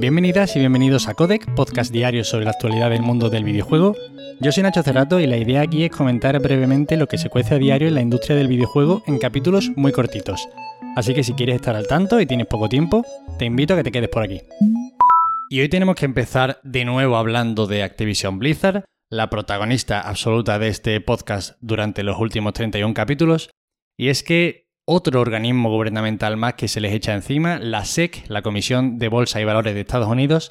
Bienvenidas y bienvenidos a Codec, podcast diario sobre la actualidad del mundo del videojuego. Yo soy Nacho Cerrato y la idea aquí es comentar brevemente lo que se cuece a diario en la industria del videojuego en capítulos muy cortitos. Así que si quieres estar al tanto y tienes poco tiempo, te invito a que te quedes por aquí. Y hoy tenemos que empezar de nuevo hablando de Activision Blizzard, la protagonista absoluta de este podcast durante los últimos 31 capítulos, y es que otro organismo gubernamental más que se les echa encima, la SEC, la Comisión de Bolsa y Valores de Estados Unidos,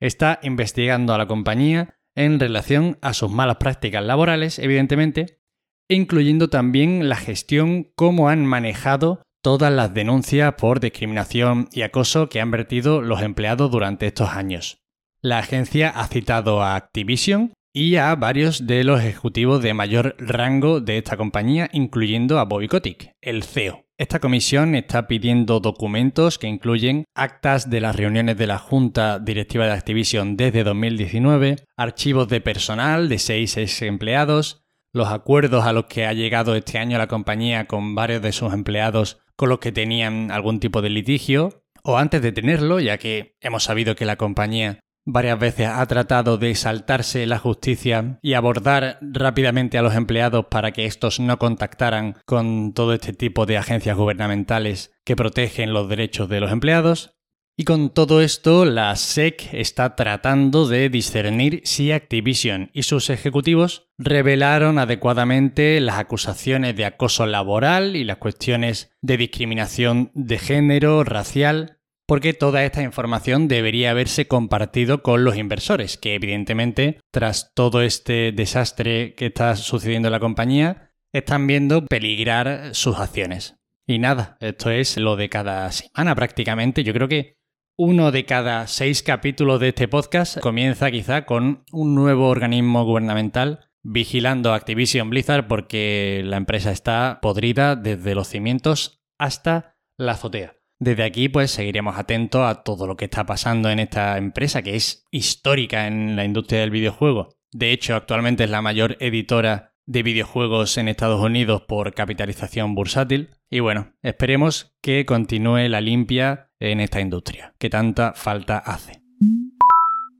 está investigando a la compañía en relación a sus malas prácticas laborales, evidentemente, incluyendo también la gestión, cómo han manejado todas las denuncias por discriminación y acoso que han vertido los empleados durante estos años. La agencia ha citado a Activision, y a varios de los ejecutivos de mayor rango de esta compañía, incluyendo a Bobby Kotick, el CEO. Esta comisión está pidiendo documentos que incluyen actas de las reuniones de la Junta Directiva de Activision desde 2019, archivos de personal de seis ex empleados, los acuerdos a los que ha llegado este año la compañía con varios de sus empleados con los que tenían algún tipo de litigio, o antes de tenerlo, ya que hemos sabido que la compañía varias veces ha tratado de saltarse la justicia y abordar rápidamente a los empleados para que estos no contactaran con todo este tipo de agencias gubernamentales que protegen los derechos de los empleados. Y con todo esto, la SEC está tratando de discernir si Activision y sus ejecutivos revelaron adecuadamente las acusaciones de acoso laboral y las cuestiones de discriminación de género, racial porque toda esta información debería haberse compartido con los inversores, que evidentemente, tras todo este desastre que está sucediendo en la compañía, están viendo peligrar sus acciones. Y nada, esto es lo de cada semana prácticamente. Yo creo que uno de cada seis capítulos de este podcast comienza quizá con un nuevo organismo gubernamental vigilando Activision Blizzard porque la empresa está podrida desde los cimientos hasta la azotea. Desde aquí, pues seguiremos atentos a todo lo que está pasando en esta empresa, que es histórica en la industria del videojuego. De hecho, actualmente es la mayor editora de videojuegos en Estados Unidos por capitalización bursátil. Y bueno, esperemos que continúe la limpia en esta industria, que tanta falta hace.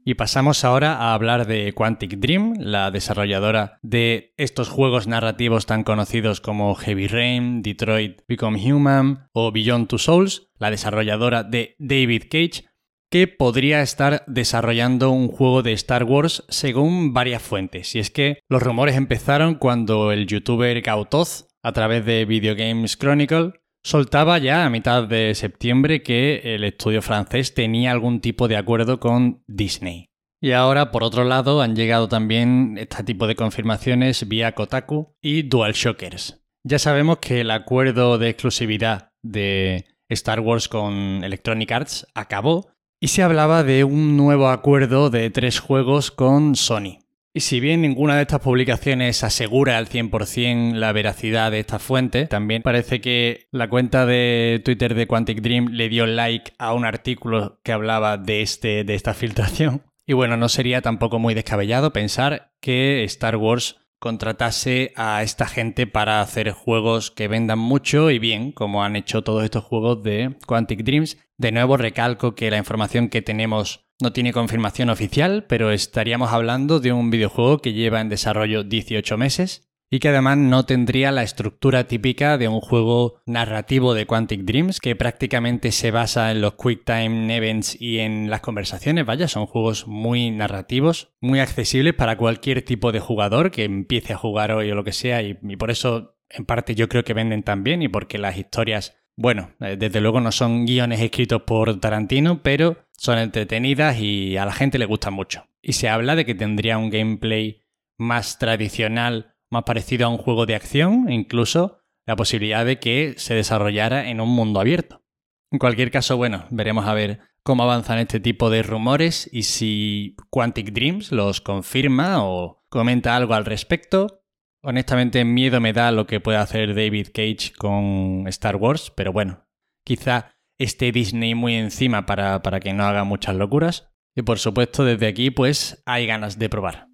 Y pasamos ahora a hablar de Quantic Dream, la desarrolladora de estos juegos narrativos tan conocidos como Heavy Rain, Detroit Become Human o Beyond Two Souls, la desarrolladora de David Cage, que podría estar desarrollando un juego de Star Wars según varias fuentes. Y es que los rumores empezaron cuando el youtuber Gautoz, a través de Video Games Chronicle, soltaba ya a mitad de septiembre que el estudio francés tenía algún tipo de acuerdo con Disney. Y ahora, por otro lado, han llegado también este tipo de confirmaciones vía Kotaku y DualShockers. Ya sabemos que el acuerdo de exclusividad de Star Wars con Electronic Arts acabó y se hablaba de un nuevo acuerdo de tres juegos con Sony. Y si bien ninguna de estas publicaciones asegura al 100% la veracidad de esta fuente, también parece que la cuenta de Twitter de Quantic Dream le dio like a un artículo que hablaba de, este, de esta filtración. Y bueno, no sería tampoco muy descabellado pensar que Star Wars contratase a esta gente para hacer juegos que vendan mucho y bien, como han hecho todos estos juegos de Quantic Dreams. De nuevo recalco que la información que tenemos no tiene confirmación oficial, pero estaríamos hablando de un videojuego que lleva en desarrollo 18 meses y que además no tendría la estructura típica de un juego narrativo de Quantic Dreams, que prácticamente se basa en los Quick Time Events y en las conversaciones. Vaya, son juegos muy narrativos, muy accesibles para cualquier tipo de jugador que empiece a jugar hoy o lo que sea, y, por eso en parte yo creo que venden tan bien y porque las historias bueno, eh, desde luego no son guiones escritos por Tarantino, pero son entretenidas y a la gente le gustan mucho. Y se habla de que tendría un gameplay más tradicional más parecido a un juego de acción incluso la posibilidad de que se desarrollara en un mundo abierto. En cualquier caso, bueno, veremos a ver cómo avanzan este tipo de rumores y si Quantic Dreams los confirma o comenta algo al respecto. Honestamente, miedo me da lo que puede hacer David Cage con Star Wars, pero bueno, quizá esté Disney muy encima para, para que no haga muchas locuras. Y por supuesto, desde aquí, pues hay ganas de probar.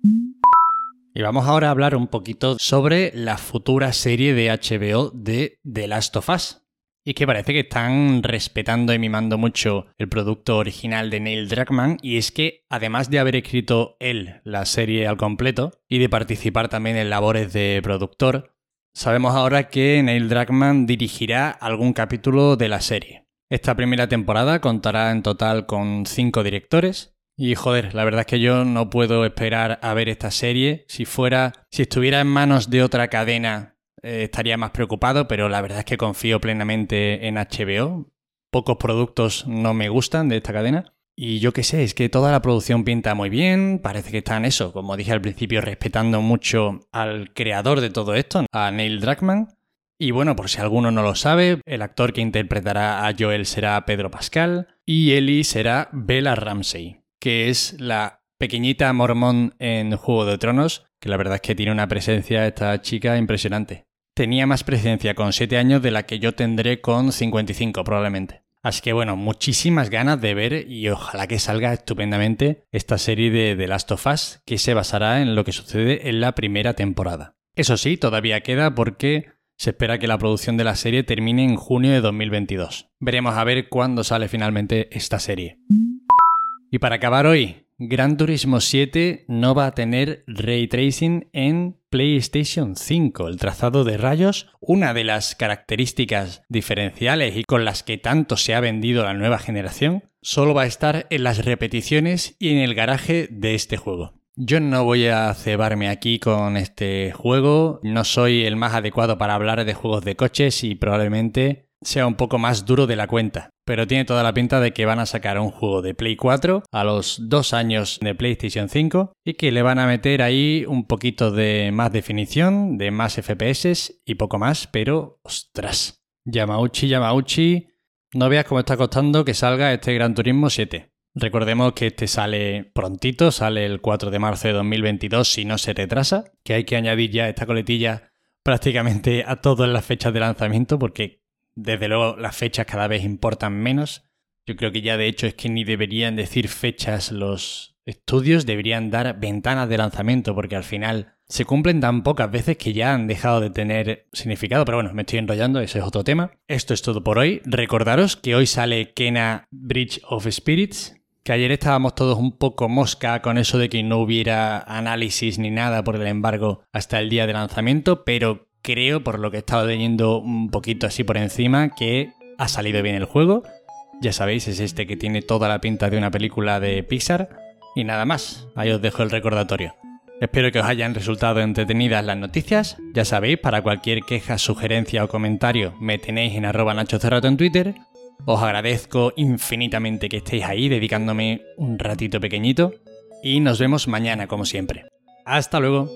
Y vamos ahora a hablar un poquito sobre la futura serie de HBO de The Last of Us. Y es que parece que están respetando y mimando mucho el producto original de Neil Druckmann. Y es que, además de haber escrito él la serie al completo y de participar también en labores de productor, sabemos ahora que Neil Druckmann dirigirá algún capítulo de la serie. Esta primera temporada contará en total con cinco directores. Y joder, la verdad es que yo no puedo esperar a ver esta serie. Si fuera, si estuviera en manos de otra cadena eh, estaría más preocupado, pero la verdad es que confío plenamente en HBO. Pocos productos no me gustan de esta cadena. Y yo qué sé, es que toda la producción pinta muy bien, parece que están eso, como dije al principio, respetando mucho al creador de todo esto, a Neil Druckmann. Y bueno, por si alguno no lo sabe, el actor que interpretará a Joel será Pedro Pascal y Ellie será Bella Ramsey, que es la pequeñita mormón en Juego de Tronos, que la verdad es que tiene una presencia esta chica impresionante tenía más presencia con 7 años de la que yo tendré con 55 probablemente. Así que bueno, muchísimas ganas de ver y ojalá que salga estupendamente esta serie de The Last of Us que se basará en lo que sucede en la primera temporada. Eso sí, todavía queda porque se espera que la producción de la serie termine en junio de 2022. Veremos a ver cuándo sale finalmente esta serie. Y para acabar hoy, Gran Turismo 7 no va a tener ray tracing en PlayStation 5. El trazado de rayos, una de las características diferenciales y con las que tanto se ha vendido la nueva generación, solo va a estar en las repeticiones y en el garaje de este juego. Yo no voy a cebarme aquí con este juego, no soy el más adecuado para hablar de juegos de coches y probablemente sea un poco más duro de la cuenta. Pero tiene toda la pinta de que van a sacar un juego de Play 4 a los dos años de PlayStation 5 y que le van a meter ahí un poquito de más definición, de más FPS y poco más, pero ostras. Yamauchi, Yamauchi, no veas cómo está costando que salga este Gran Turismo 7. Recordemos que este sale prontito, sale el 4 de marzo de 2022 si no se retrasa, que hay que añadir ya esta coletilla prácticamente a todas las fechas de lanzamiento porque desde luego las fechas cada vez importan menos. Yo creo que ya de hecho es que ni deberían decir fechas los estudios, deberían dar ventanas de lanzamiento porque al final se cumplen tan pocas veces que ya han dejado de tener significado. Pero bueno, me estoy enrollando, ese es otro tema. Esto es todo por hoy. Recordaros que hoy sale Kena Bridge of Spirits, que ayer estábamos todos un poco mosca con eso de que no hubiera análisis ni nada por el embargo hasta el día de lanzamiento, pero creo, por lo que he estado leyendo un poquito así por encima, que ha salido bien el juego. Ya sabéis, es este que tiene toda la pinta de una película de Pixar. Y nada más, ahí os dejo el recordatorio. Espero que os hayan resultado entretenidas las noticias. Ya sabéis, para cualquier queja, sugerencia o comentario me tenéis en arroba Nacho en Twitter. Os agradezco infinitamente que estéis ahí dedicándome un ratito pequeñito. Y nos vemos mañana como siempre. Hasta luego.